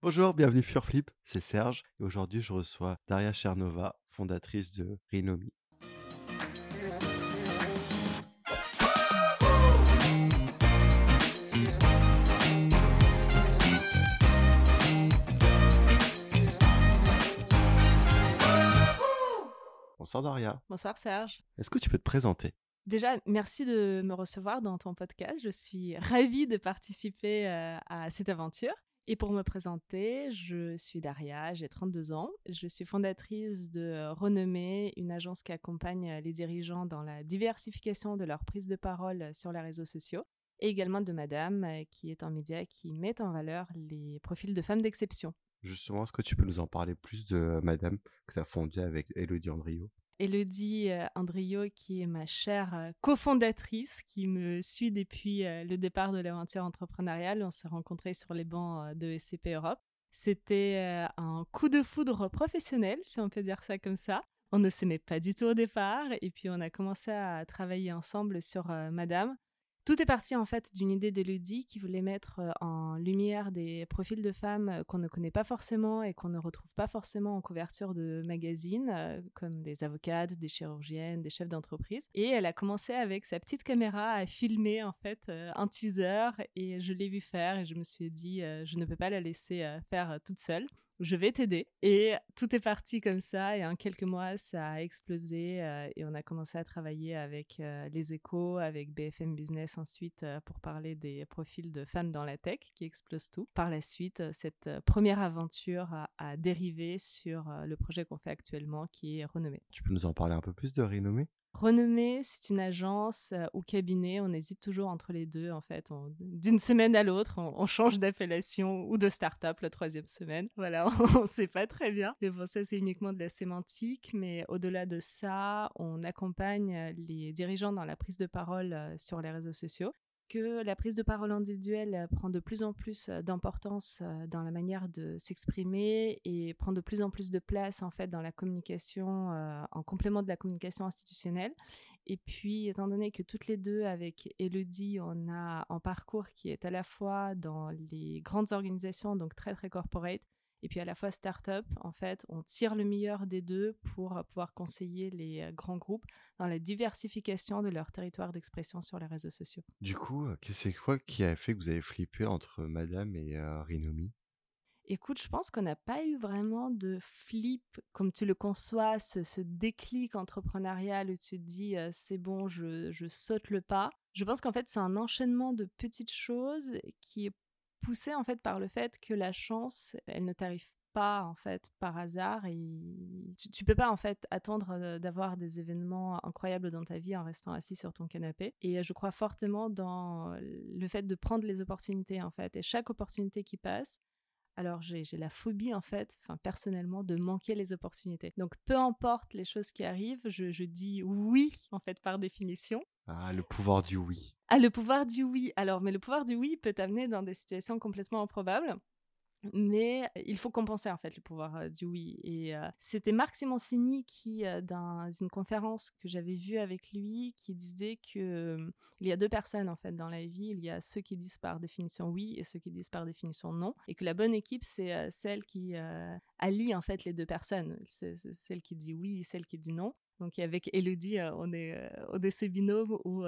Bonjour, bienvenue sur Flip, c'est Serge et aujourd'hui je reçois Daria Chernova, fondatrice de Rinomi. Bonsoir Daria. Bonsoir Serge. Est-ce que tu peux te présenter? Déjà, merci de me recevoir dans ton podcast. Je suis ravie de participer euh, à cette aventure. Et pour me présenter, je suis Daria, j'ai 32 ans. Je suis fondatrice de Renommée, une agence qui accompagne les dirigeants dans la diversification de leur prise de parole sur les réseaux sociaux. Et également de Madame, qui est un média qui met en valeur les profils de femmes d'exception. Justement, est-ce que tu peux nous en parler plus de Madame que tu as fondée avec Elodie Andrio Elodie euh, Andrio, qui est ma chère euh, cofondatrice, qui me suit depuis euh, le départ de l'aventure entrepreneuriale. On s'est rencontrés sur les bancs de SCP Europe. C'était un coup de foudre professionnel, si on peut dire ça comme ça. On ne s'aimait pas du tout au départ, et puis on a commencé à travailler ensemble sur Madame. Tout est parti en fait d'une idée d'Elodie qui voulait mettre euh, en lumière des profils de femmes euh, qu'on ne connaît pas forcément et qu'on ne retrouve pas forcément en couverture de magazines, euh, comme des avocates, des chirurgiennes, des chefs d'entreprise. Et elle a commencé avec sa petite caméra à filmer en fait un teaser et je l'ai vu faire et je me suis dit je ne peux pas la laisser faire toute seule je vais t'aider. Et tout est parti comme ça. Et en quelques mois, ça a explosé. Euh, et on a commencé à travailler avec euh, les échos, avec BFM Business ensuite euh, pour parler des profils de femmes dans la tech qui explosent tout. Par la suite, cette première aventure a, a dérivé sur le projet qu'on fait actuellement qui est Renommé. Tu peux nous en parler un peu plus de Renommé? Renommée, c'est une agence ou cabinet. On hésite toujours entre les deux, en fait. D'une semaine à l'autre, on, change d'appellation ou de start-up la troisième semaine. Voilà, on ne sait pas très bien. Mais bon, ça, c'est uniquement de la sémantique. Mais au-delà de ça, on accompagne les dirigeants dans la prise de parole sur les réseaux sociaux que la prise de parole individuelle euh, prend de plus en plus euh, d'importance euh, dans la manière de s'exprimer et prend de plus en plus de place en fait dans la communication en complément de la communication institutionnelle. Et puis, étant donné que toutes les deux, avec Elodie, on a un parcours qui est à la fois dans les grandes organisations, donc très très corporate, et puis à la fois start-up, en fait, on tire le meilleur des deux pour euh, pouvoir conseiller les euh, grands groupes dans la diversification de leur territoire d'expression sur les réseaux sociaux. Du coup, euh, c'est quoi qui a fait que vous avez flippé entre Madame et Rinomi Écoute, je pense qu'on n'a pas eu vraiment de flip comme tu le conçois, ce, déclic entrepreneurial où tu te dis c'est bon, je, je saute le pas. Je pense qu'en fait c'est un enchaînement de petites choses qui est poussé en fait par le fait que la chance, elle ne t'arrive pas en fait par hasard et tu, tu peux pas en fait attendre d'avoir des événements incroyables dans ta vie en restant assis sur ton canapé et je crois fortement dans le fait de prendre les opportunités en fait et chaque opportunité qui passe alors j'ai la phobie en fait, enfin personnellement, de manquer les opportunités. Donc peu importe les choses qui arrivent, je, je dis oui en fait par définition. Ah, le pouvoir du oui. Ah, le pouvoir du oui. Alors, mais le pouvoir du oui peut t'amener dans des situations complètement improbables. Mais il faut compenser en fait le pouvoir euh, du oui. Et euh, c'était Marc Simoncini qui, euh, dans une conférence que j'avais vue avec lui, qui disait que il y a deux personnes en fait dans la vie. Il y a ceux qui disent par définition oui et ceux qui disent par définition non. Et que la bonne équipe c'est celle qui allie en fait les deux personnes. C'est celle qui dit oui et celle qui dit non. Donc avec Elodie, on est au euh, ce binôme où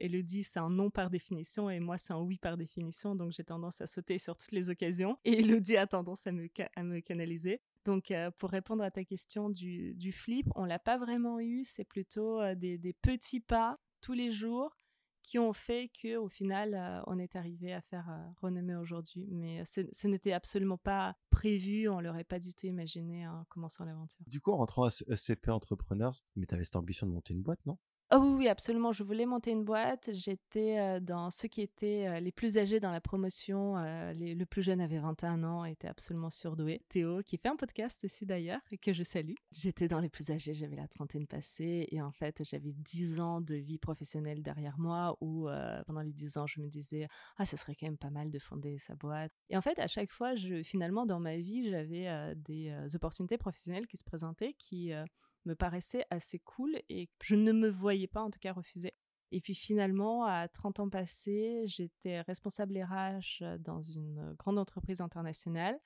Elodie c'est un non par définition et moi c'est un oui par définition. Donc j'ai tendance à sauter sur toutes les occasions et Elodie a tendance à me, canaliser. Donc pour répondre à ta question du, flip, on l'a pas vraiment eu. C'est plutôt des petits pas tous les jours qui ont fait que au final euh, on est arrivé à faire euh, renommer aujourd'hui. Mais euh, ce n'était absolument pas prévu on l'aurait pas du tout imaginé en commençant l'aventure. Du coup en rentrant à ECP Entrepreneurs mais tu avais cette ambition de monter une boîte non? Oh oui, absolument. Je voulais monter une boîte. J'étais dans ceux qui étaient les plus âgés dans la promotion. Le plus jeune avait 21 ans, était absolument surdoué. Théo, qui fait un podcast aussi d'ailleurs, que je salue. J'étais dans les plus âgés, j'avais la trentaine passée. Et en fait, j'avais 10 ans de vie professionnelle derrière moi où pendant les 10 ans, je me disais, ah, ce serait quand même pas mal de fonder sa boîte. Et en fait, à chaque fois, finalement, dans ma vie, j'avais des opportunités professionnelles qui se présentaient qui me paraissait assez cool et je ne me voyais pas en tout cas refuser. Et puis finalement, à 30 ans passés, j'étais responsable RH dans une grande entreprise internationale.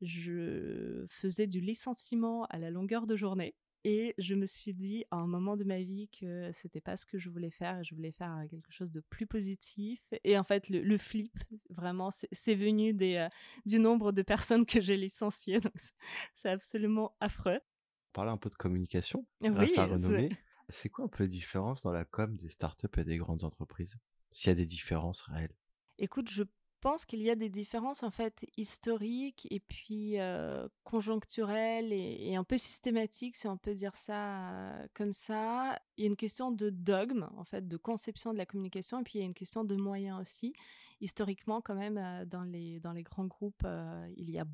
Je faisais du licenciement à la longueur de journée. Et je me suis dit à un moment de ma vie que c'était pas ce que je voulais faire et je voulais faire quelque chose de plus positif. Et en fait, le, flip, vraiment, c'est venu des, du nombre de personnes que j'ai licenciées. Donc, c'est absolument affreux. Parler un peu de communication grâce à Renommée. C'est quoi un peu la différence dans la com des startups et des grandes entreprises? S'il y a des différences réelles? Écoute, je pense qu'il y a des différences en fait historiques et puis conjoncturelles et, un peu systématiques, si on peut dire ça comme ça. Il y a une question de dogme, en fait, de conception de la communication, et puis il y a une question de moyens aussi. Historiquement, quand même, dans les dans les grands groupes, il y a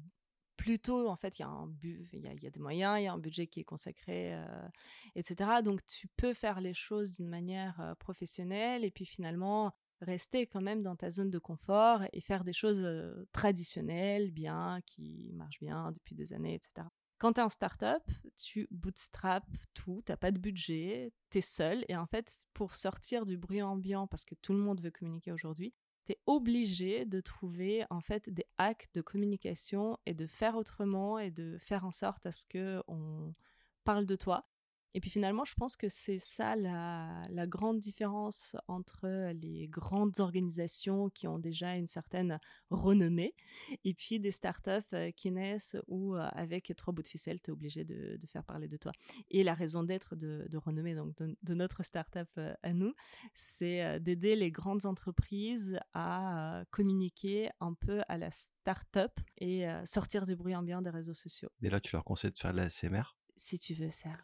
plutôt, en fait, il y, a un il, y a, des moyens, il y a un budget qui est consacré, euh, etc. Donc, tu peux faire les choses d'une manière euh, professionnelle et puis finalement rester quand même dans ta zone de confort et faire des choses euh, traditionnelles, bien, qui marchent bien depuis des années, etc. Quand tu es en startup, tu bootstrap tout, tu n'as pas de budget, tu es seul. Et en fait, pour sortir du bruit ambiant, parce que tout le monde veut communiquer aujourd'hui, tu es obligé de trouver en fait des hacks de communication et de faire autrement et de faire en sorte à ce que on parle de toi et puis finalement, je pense que c'est ça la, la, grande différence entre les grandes organisations qui ont déjà une certaine renommée et puis des startups euh, qui naissent où euh, avec trois bouts de ficelle, tu es obligé de, de, faire parler de toi. Et la raison d'être de, de, renommée donc de, de, notre startup euh, à nous, c'est d'aider les grandes entreprises à communiquer un peu à la startup et sortir du bruit ambiant des réseaux sociaux. Et là, tu leur conseilles de faire de la SMR Si tu veux, Serge.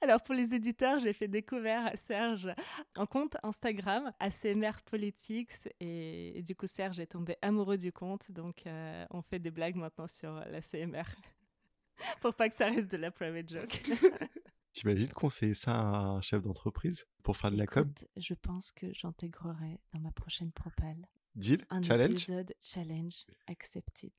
Alors pour les éditeurs, j'ai fait découvrir à Serge un compte Instagram ACMR Politics et, du coup Serge est tombé amoureux du compte donc euh, on fait des blagues maintenant sur la CMR pour pas que ça reste de la private joke. T'imagines conseiller ça à un chef d'entreprise pour faire de la com Je pense que j'intégrerai dans ma prochaine propale. Deal? un Challenge? épisode challenge accepted.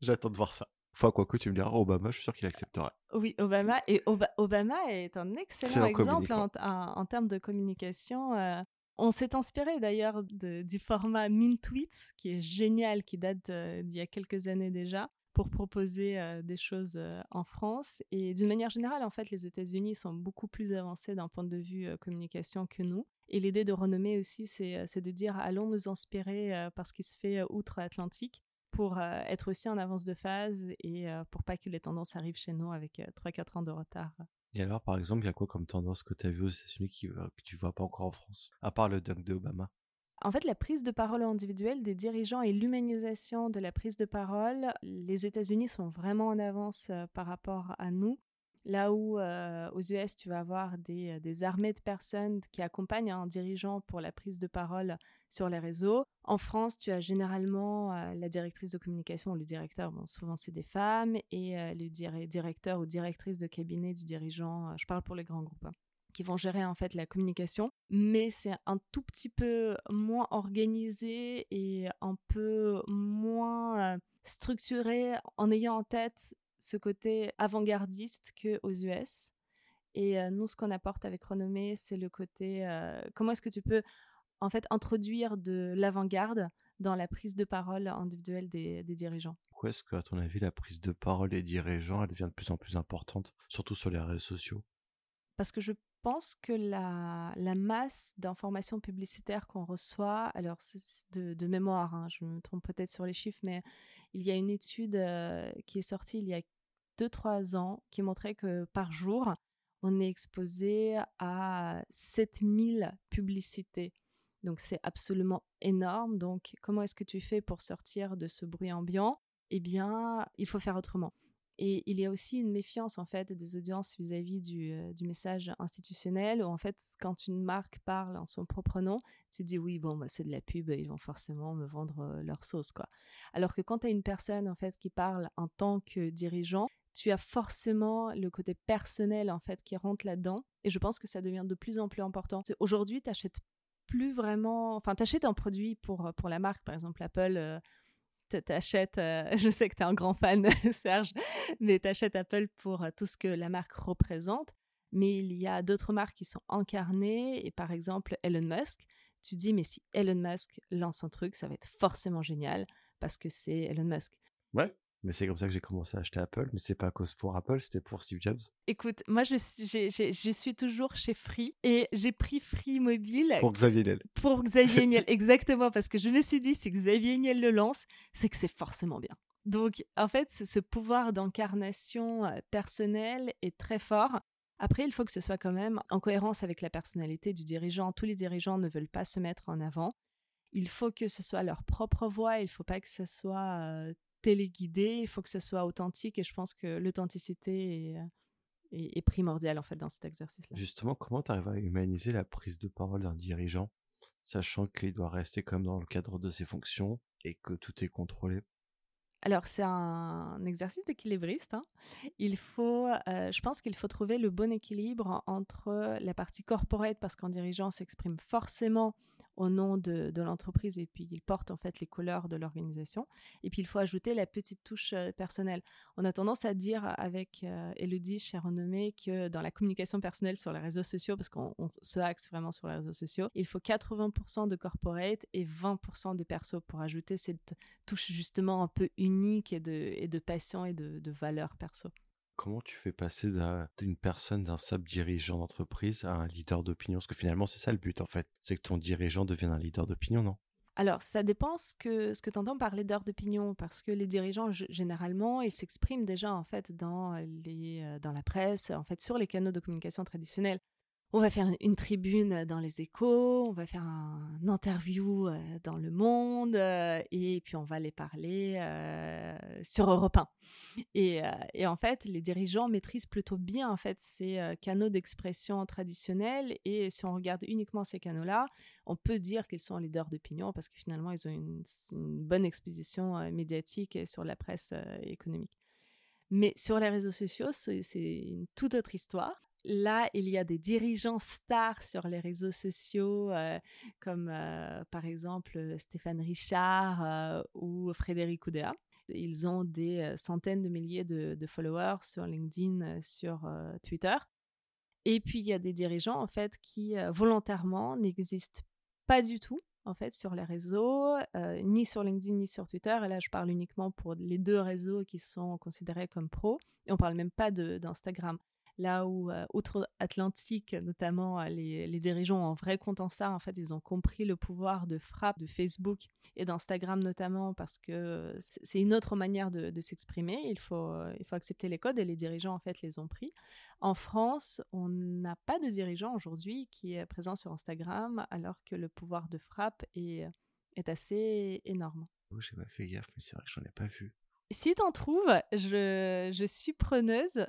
J'attends de voir ça. Enfin, quoi que tu me diras, Obama, je suis sûr qu'il accepterait. Oui, Obama. Et Obama est un excellent exemple en, termes de communication. Euh. on s'est inspiré d'ailleurs du format Min Tweets, qui est génial, qui date d'il y a quelques années déjà, pour proposer euh, des choses euh, en France. Et d'une manière générale, en fait, les États-Unis sont beaucoup plus avancés d'un point de vue communication que nous. Et l'idée de renommer aussi, c'est de dire allons nous inspirer par ce qui se fait outre-Atlantique pour euh, être aussi en avance de phase et euh, pour pas que les tendances arrivent chez nous avec 3-4 euh, ans de retard. Et alors, par exemple, il y a quoi comme tendance que tu as vu aux États-Unis que tu vois pas encore en France, à part le dunk de Obama? En fait, la prise de parole individuelle des dirigeants et l'humanisation de la prise de parole, les États-Unis sont vraiment en avance par rapport à nous. Là où euh, aux US, tu vas avoir des, armées de personnes qui accompagnent un dirigeant pour la prise de parole sur les réseaux. En France, tu as généralement la directrice de communication ou le directeur, bon, souvent c'est des femmes, et le directeur ou directrice de cabinet du dirigeant, je parle pour les grands groupes. Hein, qui vont gérer en fait la communication, mais c'est un tout petit peu moins organisé et un peu moins structuré en ayant en tête ce côté avant-gardiste que aux US. Et euh, nous, ce qu'on apporte avec Renommée, c'est le côté euh, comment est-ce que tu peux en fait introduire de l'avant-garde dans la prise de parole individuelle des, dirigeants? Pourquoi est-ce qu'à ton avis, la prise de parole des dirigeants, elle devient de plus en plus importante, surtout sur les réseaux sociaux? Parce que je pense que la, masse d'informations publicitaires qu'on reçoit, alors de, de mémoire, hein, je me trompe peut-être sur les chiffres, mais il y a une étude euh, qui est sortie il y a 2-3 ans qui montrait que par jour, on est exposé à 7000 publicités. Donc c'est absolument énorme. Donc comment est-ce que tu fais pour sortir de ce bruit ambiant? Eh bien, il faut faire autrement. Et il y a aussi une méfiance en fait des audiences vis-à-vis du, du, message institutionnel où en fait quand une marque parle en son propre nom, tu dis oui bon bah, c'est de la pub, ils vont forcément me vendre leur sauce quoi. Alors que quand tu as une personne en fait qui parle en tant que dirigeant, tu as forcément le côté personnel en fait qui rentre là-dedans et je pense que ça devient de plus en plus important. Aujourd'hui, tu plus vraiment enfin tu achètes un produit pour pour la marque par exemple Apple t'achètes, euh, je sais que tu es un grand fan, Serge, mais t'achètes Apple pour euh, tout ce que la marque représente. Mais il y a d'autres marques qui sont incarnées, et par exemple Elon Musk, tu dis, mais si Elon Musk lance un truc, ça va être forcément génial, parce que c'est Elon Musk. Ouais, mais c'est comme ça que j'ai commencé à acheter Apple, mais c'est pas à cause pour Apple, c'était pour Steve Jobs. Écoute, moi je, je suis toujours chez Free et j'ai pris Free Mobile. Pour Xavier Niel. Pour Xavier Niel, exactement, parce que je me suis dit, si Xavier Niel le lance, c'est que c'est forcément bien. Donc, en fait, ce pouvoir d'incarnation euh, personnelle est très fort. Après, il faut que ce soit quand même en cohérence avec la personnalité du dirigeant. Tous les dirigeants ne veulent pas se mettre en avant. Il faut que ce soit leur propre voix, il ne faut pas que ce soit euh, téléguidé, il faut que ce soit authentique et je pense que l'authenticité est, est, primordiale en fait dans cet exercice-là. Justement, comment tu arrives à humaniser la prise de parole d'un dirigeant, sachant qu'il doit rester comme dans le cadre de ses fonctions et que tout est contrôlé? Alors, c'est un exercice d'équilibriste. Hein. Il faut, euh, je pense qu'il faut trouver le bon équilibre entre la partie corporate, parce qu'un dirigeant s'exprime forcément au nom de, l'entreprise et puis il porte en fait les couleurs de l'organisation. Et puis il faut ajouter la petite touche personnelle. On a tendance à dire avec euh, Elodie, chère renommée, que dans la communication personnelle sur les réseaux sociaux, parce qu'on se axe vraiment sur les réseaux sociaux, il faut 80% de corporate et 20% de perso pour ajouter cette touche justement un peu unique et de, et de passion et de, de valeur perso. Comment tu fais passer d'une personne, d'un sub dirigeant d'entreprise à un leader d'opinion? Parce que finalement, c'est ça le but en fait. C'est que ton dirigeant devienne un leader d'opinion, non? Alors, ça dépend ce que, ce que tu entends par leader d'opinion, parce que les dirigeants, généralement, ils s'expriment déjà, en fait, dans, les, euh, dans la presse, en fait, sur les canaux de communication traditionnels on va faire une tribune dans les échos, on va faire un interview euh, dans Le Monde, et puis on va les parler sur Europe 1. Et, en fait, les dirigeants maîtrisent plutôt bien en fait ces canaux d'expression traditionnels, et si on regarde uniquement ces canaux-là, on peut dire qu'ils sont leaders d'opinion parce que finalement, ils ont une, une bonne exposition médiatique sur la presse économique. Mais sur les réseaux sociaux, c'est une toute autre histoire. Là, il y a des dirigeants stars sur les réseaux sociaux, euh, comme euh, par exemple Stéphane Richard euh, ou Frédéric Oudéa. Ils ont des centaines de milliers de, followers sur LinkedIn, sur Twitter. Et puis, il y a des dirigeants, en fait, qui volontairement n'existent pas du tout en fait sur les réseaux, ni sur LinkedIn ni sur Twitter. Et là, je parle uniquement pour les deux réseaux qui sont considérés comme pros. Et on parle même pas d'Instagram là où, euh, outre-Atlantique, notamment, les, dirigeants ont un vrai compte en ça. En fait, ils ont compris le pouvoir de frappe de Facebook et d'Instagram notamment parce que c'est une autre manière de, s'exprimer. Il faut, il faut accepter les codes et les dirigeants, en fait, les ont pris. En France, on n'a pas de dirigeant aujourd'hui qui est présent sur Instagram alors que le pouvoir de frappe est, est assez énorme. Oh, j'ai pas fait gaffe, mais c'est vrai que j'en ai pas vu. Si t'en trouves, je, je suis preneuse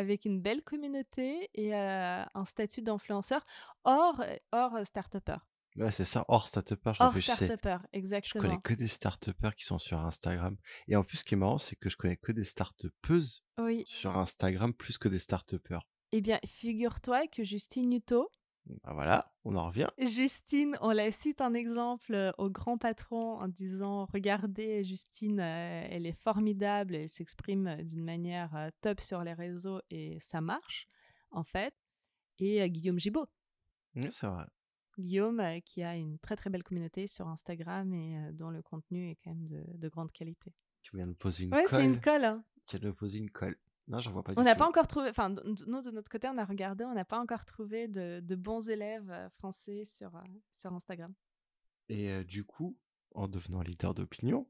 avec une belle communauté et euh, un statut d'influenceur hors, hors start-upper. Ouais, c'est ça, hors start-upper. Hors start-upper, exactement. Je connais que des start-uppers qui sont sur Instagram. Et en plus, ce qui est marrant, c'est que je connais que des start-upeuses oui. sur Instagram plus que des start-uppers. Eh bien, figure-toi que Justine Nuto, bah voilà, on en revient. Justine, on la cite un exemple euh, au grand patron en disant Regardez, Justine, euh, elle est formidable, elle s'exprime euh, d'une manière top sur les réseaux et ça marche, en fait. Et Guillaume Gibaud. Oui, c'est vrai. Guillaume, qui a une très très belle communauté sur Instagram et dont le contenu est quand même de, grande qualité. Tu viens de poser une colle. Ouais, c'est une colle. Hein. Tu viens de poser une colle. Non, j'en vois pas. On n'a pas encore trouvé, enfin, nous de notre côté, on a regardé, on n'a pas encore trouvé de, bons élèves euh, français sur, euh, sur Instagram. Et euh, du coup, en devenant leader d'opinion,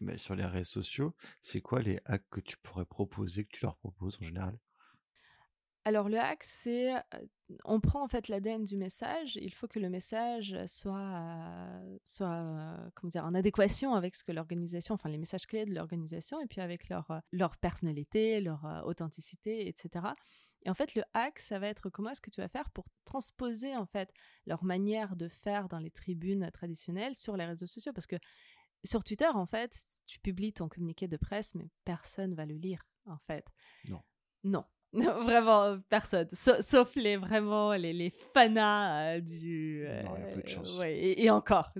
mais sur les réseaux sociaux, c'est quoi les hacks que tu pourrais proposer, que tu leur proposes en général? Alors le hack, c'est on prend en fait l'ADN du message. Il faut que le message soit soit comment dire en adéquation avec ce que l'organisation, enfin les messages clés de l'organisation, et puis avec leur leur personnalité, leur authenticité, etc. Et en fait, le hack, ça va être comment est-ce que tu vas faire pour transposer en fait leur manière de faire dans les tribunes traditionnelles sur les réseaux sociaux, parce que sur Twitter, en fait, tu publies ton communiqué de presse, mais personne va le lire, en fait. Non. Non. vraiment personne, sauf les vraiment les, les fanas du. et, encore,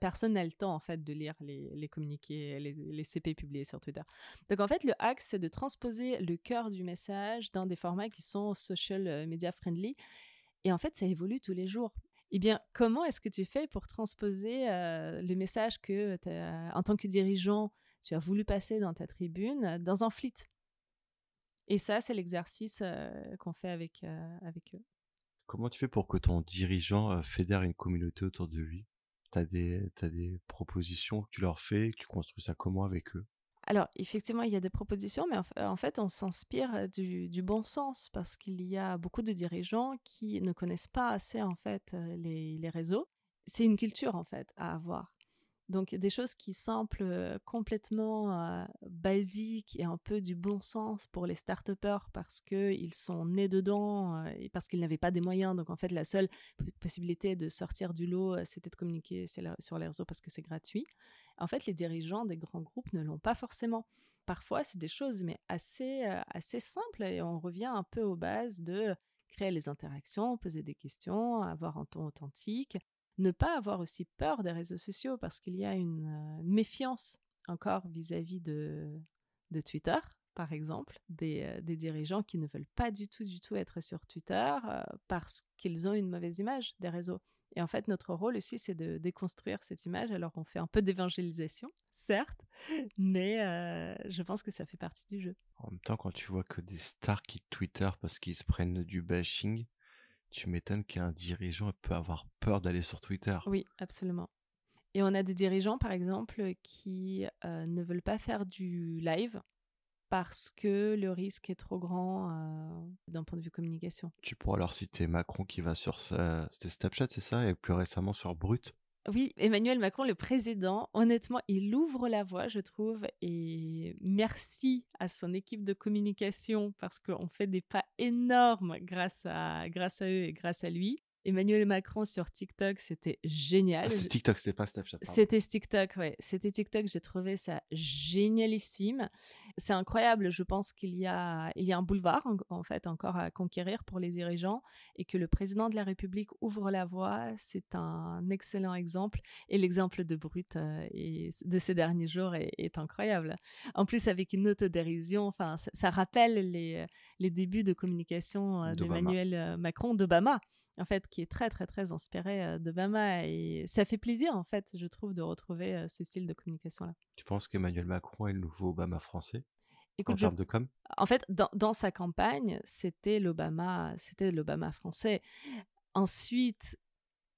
personne n'a le temps en fait de lire les, les communiqués, les, les, CP publiés sur Twitter. Donc en fait, le hack, c'est de transposer le cœur du message dans des formats qui sont social media friendly. Et en fait, ça évolue tous les jours. Eh bien, comment est-ce que tu fais pour transposer le message que, en tant que dirigeant, tu as voulu passer dans ta tribune dans un fleet Et ça, c'est l'exercice qu'on fait avec, avec eux. Comment tu fais pour que ton dirigeant fédère une communauté autour de lui? Tu as, as, des propositions que tu leur fais, que tu construis ça comment avec eux? Alors, effectivement, il y a des propositions, mais en fait, on s'inspire du, bon sens parce qu'il y a beaucoup de dirigeants qui ne connaissent pas assez, en fait, les, les réseaux. C'est une culture, en fait, à avoir. Donc des choses qui semblent complètement basiques et un peu du bon sens pour les start parce qu'ils sont nés dedans et parce qu'ils n'avaient pas des moyens. Donc en fait, la seule possibilité de sortir du lot, c'était de communiquer sur les réseaux parce que c'est gratuit. En fait, les dirigeants des grands groupes ne l'ont pas forcément. Parfois, c'est des choses mais assez, assez simples et on revient un peu aux bases de créer les interactions, poser des questions, avoir un ton authentique, ne pas avoir aussi peur des réseaux sociaux parce qu'il y a une euh, méfiance encore vis-à-vis de, de Twitter, par exemple, des, euh, des, dirigeants qui ne veulent pas du tout, du tout être sur Twitter euh, parce qu'ils ont une mauvaise image des réseaux. Et en fait, notre rôle aussi, c'est de déconstruire cette image. Alors, on fait un peu d'évangélisation, certes, mais je pense que ça fait partie du jeu. En même temps, quand tu vois que des stars quittent Twitter parce qu'ils se prennent du bashing, tu m'étonnes qu'un dirigeant peut avoir peur d'aller sur Twitter. Oui, absolument. Et on a des dirigeants, par exemple, qui euh, ne veulent pas faire du live parce que le risque est trop grand euh, d'un point de vue communication. Tu pourras alors citer Macron qui va sur sa... Snapchat, c'est ça? Et plus récemment sur Brut oui, Emmanuel Macron, le président, honnêtement, il ouvre la voie, je trouve, et merci à son équipe de communication parce qu'on fait des pas énormes grâce à, grâce à eux et grâce à lui. Emmanuel Macron sur TikTok, c'était génial. Ah, TikTok, c'était pas Snapchat. C'était TikTok, ouais. C'était TikTok, j'ai trouvé ça génialissime. C'est incroyable, je pense qu'il y a, il y a un boulevard, en, fait, encore à conquérir pour les dirigeants et que le président de la République ouvre la voie. C'est un excellent exemple. Et l'exemple de Brut euh, et de ces derniers jours est, incroyable. En plus, avec une autodérision, enfin, ça, rappelle les, les débuts de communication euh, d'Emmanuel euh, Macron, d'Obama en fait, qui est très, très, très inspiré d'Obama. Et ça fait plaisir, en fait, je trouve, de retrouver ce style de communication-là. Tu penses qu'Emmanuel Macron est le nouveau Obama français? Écoute, en termes de com? En fait, dans, dans sa campagne, c'était l'Obama, c'était l'Obama français. Ensuite,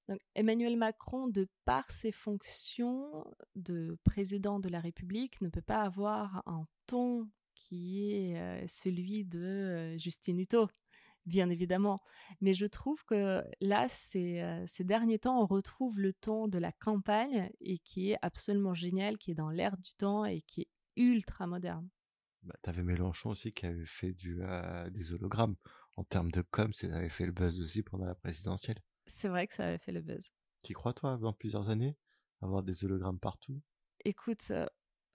donc, Emmanuel Macron, de par ses fonctions de président de la République, ne peut pas avoir un ton qui est celui de Justine Hutto bien évidemment. Mais je trouve que là, ces, euh, ces derniers temps, on retrouve le ton de la campagne et qui est absolument génial, qui est dans l'air du temps et qui est ultra moderne. Bah, T'avais Mélenchon aussi qui avait fait du, euh, des hologrammes. En termes de com, ça avait fait le buzz aussi pendant la présidentielle. C'est vrai que ça avait fait le buzz. Tu crois, toi, dans plusieurs années, avoir des hologrammes partout? Écoute, euh,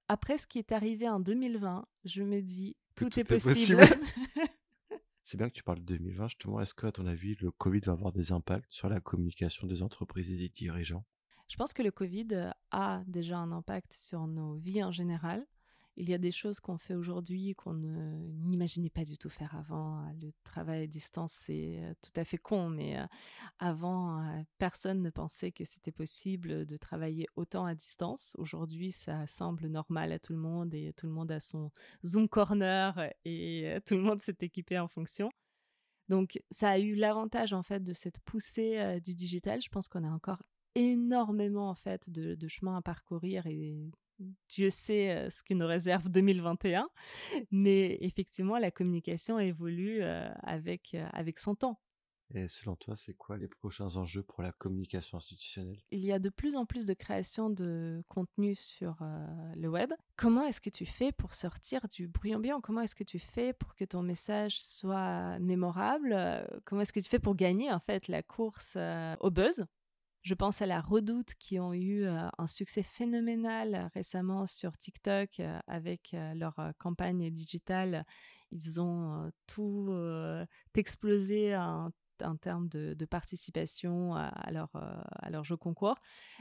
après ce qui est arrivé en 2020, je me dis, tout, est, possible. C'est bien que tu parles de 2020, justement. Est-ce que, à ton avis, le Covid va avoir des impacts sur la communication des entreprises et des dirigeants? Je pense que le Covid a déjà un impact sur nos vies en général. Il y a des choses qu'on fait aujourd'hui qu'on n'imaginait pas du tout faire avant. Le travail à distance, c'est euh, tout à fait con, mais euh, avant, euh, personne ne pensait que c'était possible de travailler autant à distance. Aujourd'hui, ça semble normal à tout le monde et tout le monde a son Zoom Corner et tout le monde s'est équipé en fonction. Donc, ça a eu l'avantage en fait de cette poussée du digital. Je pense qu'on a encore énormément en fait de, chemin à parcourir et Dieu sait ce qui nous réserve 2021. Mais effectivement, la communication évolue avec, avec son temps. Et selon toi, c'est quoi les prochains enjeux pour la communication institutionnelle? Il y a de plus en plus de création de contenu sur le web. Comment est-ce que tu fais pour sortir du bruit ambiant? Comment est-ce que tu fais pour que ton message soit mémorable? Comment est-ce que tu fais pour gagner en fait la course au buzz? Je pense à la Redoute qui ont eu un succès phénoménal récemment sur TikTok avec leur campagne digitale ils ont tout explosé en, termes de, participation à, leur, jeu concours.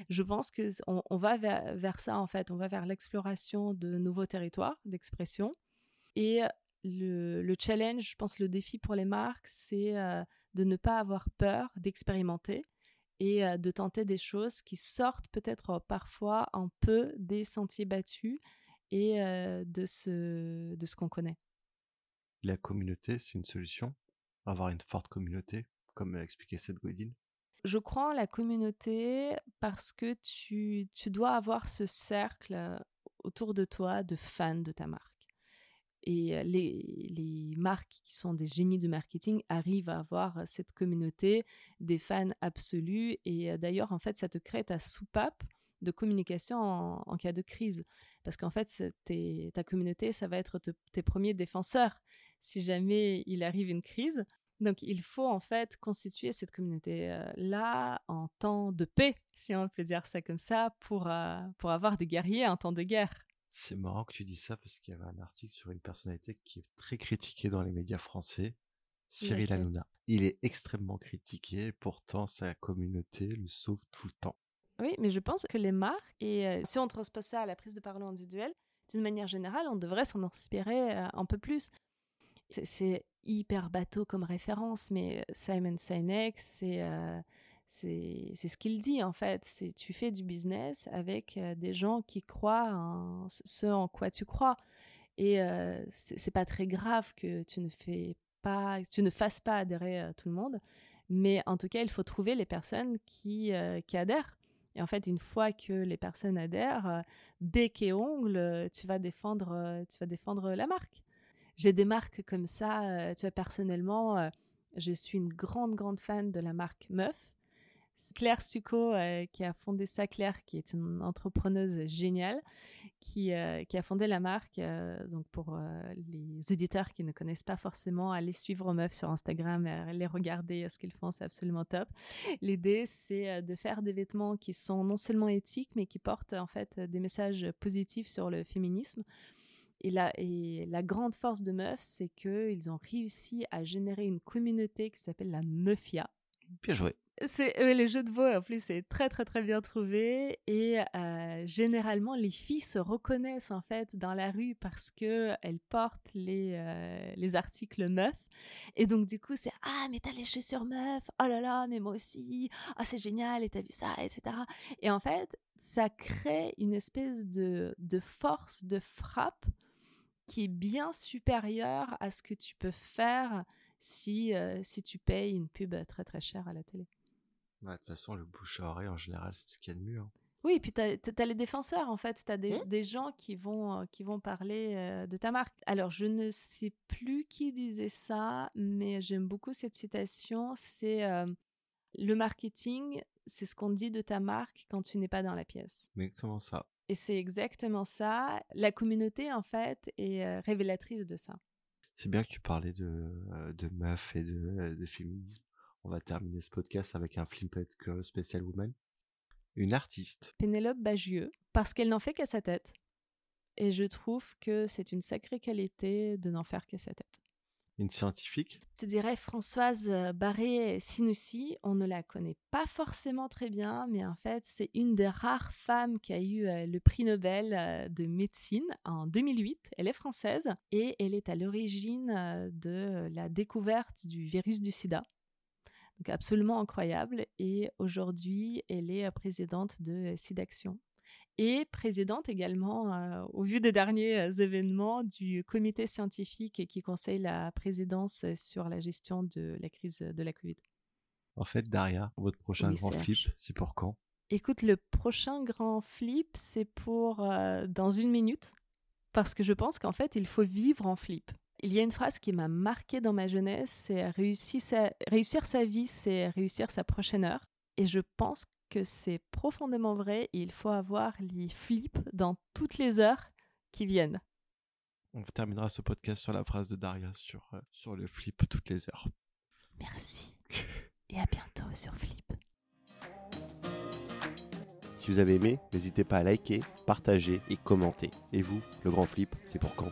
Je pense qu'on on va vers, ça, en fait. On va vers l'exploration de nouveaux territoires d'expression. Et le, challenge, je pense, le défi pour les marques, c'est de ne pas avoir peur d'expérimenter et de tenter des choses qui sortent peut-être parfois un peu des sentiers battus et de ce, de ce qu'on connaît. La communauté, c'est une solution? Avoir une forte communauté, comme l'a expliqué Seth Godin? Je crois en la communauté parce que tu, tu dois avoir ce cercle autour de toi de fans de ta marque. Et les, marques qui sont des génies du marketing arrivent à avoir cette communauté des fans absolus. Et d'ailleurs, en fait, ça te crée ta soupape de communication en, cas de crise. Parce qu'en fait, ta communauté, ça va être tes premiers défenseurs si jamais il arrive une crise. Donc, il faut en fait constituer cette communauté-là en temps de paix, si on peut dire ça comme ça, pour, pour avoir des guerriers en temps de guerre. C'est marrant que tu dis ça parce qu'il y avait un article sur une personnalité qui est très critiquée dans les médias français, Cyril Hanouna. Il est extrêmement critiqué, pourtant sa communauté le sauve tout le temps. Oui, mais je pense que les marques, et euh, si on transpose ça à la prise de parole individuelle, d'une manière générale, on devrait s'en inspirer euh, un peu plus. C'est hyper bateau comme référence, mais Simon Sinek, c'est euh, c'est ce qu'il dit en fait. C'est tu fais du business avec euh, des gens qui croient en ce en quoi tu crois. Et euh, c'est pas très grave que tu ne fais pas, tu ne fasses pas adhérer à tout le monde, mais en tout cas, il faut trouver les personnes qui, euh, qui adhèrent. Et en fait, une fois que les personnes adhèrent, bec et ongle, tu vas défendre, tu vas défendre la marque. J'ai des marques comme ça. tu vois, personnellement, je suis une grande, grande fan de la marque Meuf. Claire Succo, euh, qui a fondé ça, Claire, qui est une entrepreneuse géniale, qui, euh, a fondé la marque. Euh, donc, pour les auditeurs qui ne connaissent pas forcément, allez suivre Meuf sur Instagram, les regarder ce qu'ils font, c'est absolument top. L'idée, c'est de faire des vêtements qui sont non seulement éthiques, mais qui portent en fait des messages positifs sur le féminisme. Et la, et la grande force de Meuf, c'est qu'ils ont réussi à générer une communauté qui s'appelle la Meufia. Bien joué. C'est le jeu de mots en plus c'est très très très bien trouvé et euh, généralement les filles se reconnaissent en fait dans la rue parce que elles portent les euh, les articles meufs et donc du coup c'est ah mais t'as les chaussures meufs oh là là mais moi aussi! Ah c'est génial et t'as vu ça? etc et en fait ça crée une espèce de de force de frappe qui est bien supérieure à ce que tu peux faire si, euh, si tu payes une pub très très chère à la télé. Bah, de toute façon, le bouche à oreille, en général, c'est ce qu'il y a de mieux. Hein. Oui, puis tu as, les défenseurs, en fait. Tu as des, mmh. des, gens qui vont, euh, qui vont parler euh, de ta marque. Alors, je ne sais plus qui disait ça, mais j'aime beaucoup cette citation. C'est euh, le marketing, c'est ce qu'on dit de ta marque quand tu n'es pas dans la pièce. Exactement ça? Et c'est exactement ça. La communauté, en fait, est révélatrice de ça. C'est bien que tu parlais de, de meuf et de, de féminisme on va terminer ce podcast avec un Flipped Girl Special Woman. Une artiste. Pénélope Bagieux, parce qu'elle n'en fait qu'à sa tête. Et je trouve que c'est une sacrée qualité de n'en faire qu'à sa tête. Une scientifique Je dirais Françoise euh, Barré-Sinoussi. On ne la connaît pas forcément très bien, mais en fait, c'est une des rares femmes qui a eu euh, le prix Nobel euh, de médecine en 2008. Elle est française et elle est à l'origine de la découverte du virus du sida donc absolument incroyable. Et aujourd'hui, elle est euh, présidente de SIDAction et présidente également, euh, au vu des derniers euh, événements, du comité scientifique qui conseille la présidence sur la gestion de la crise de la Covid. En fait, Daria, votre prochain grand flip, c'est pour quand? Écoute, le prochain grand flip, c'est pour dans une minute, parce que je pense qu'en fait, il faut vivre en flip. Il y a une phrase qui m'a marquée dans ma jeunesse, c'est réussir sa, réussir sa vie, c'est réussir sa prochaine heure. Et je pense que c'est profondément vrai. il faut avoir les flips dans toutes les heures qui viennent. On terminera ce podcast sur la phrase de Daria sur, euh, sur le flip toutes les heures. Merci. Et à bientôt sur Flip. Si vous avez aimé, n'hésitez pas à liker, partager et commenter. Et vous, le grand flip, c'est pour quand?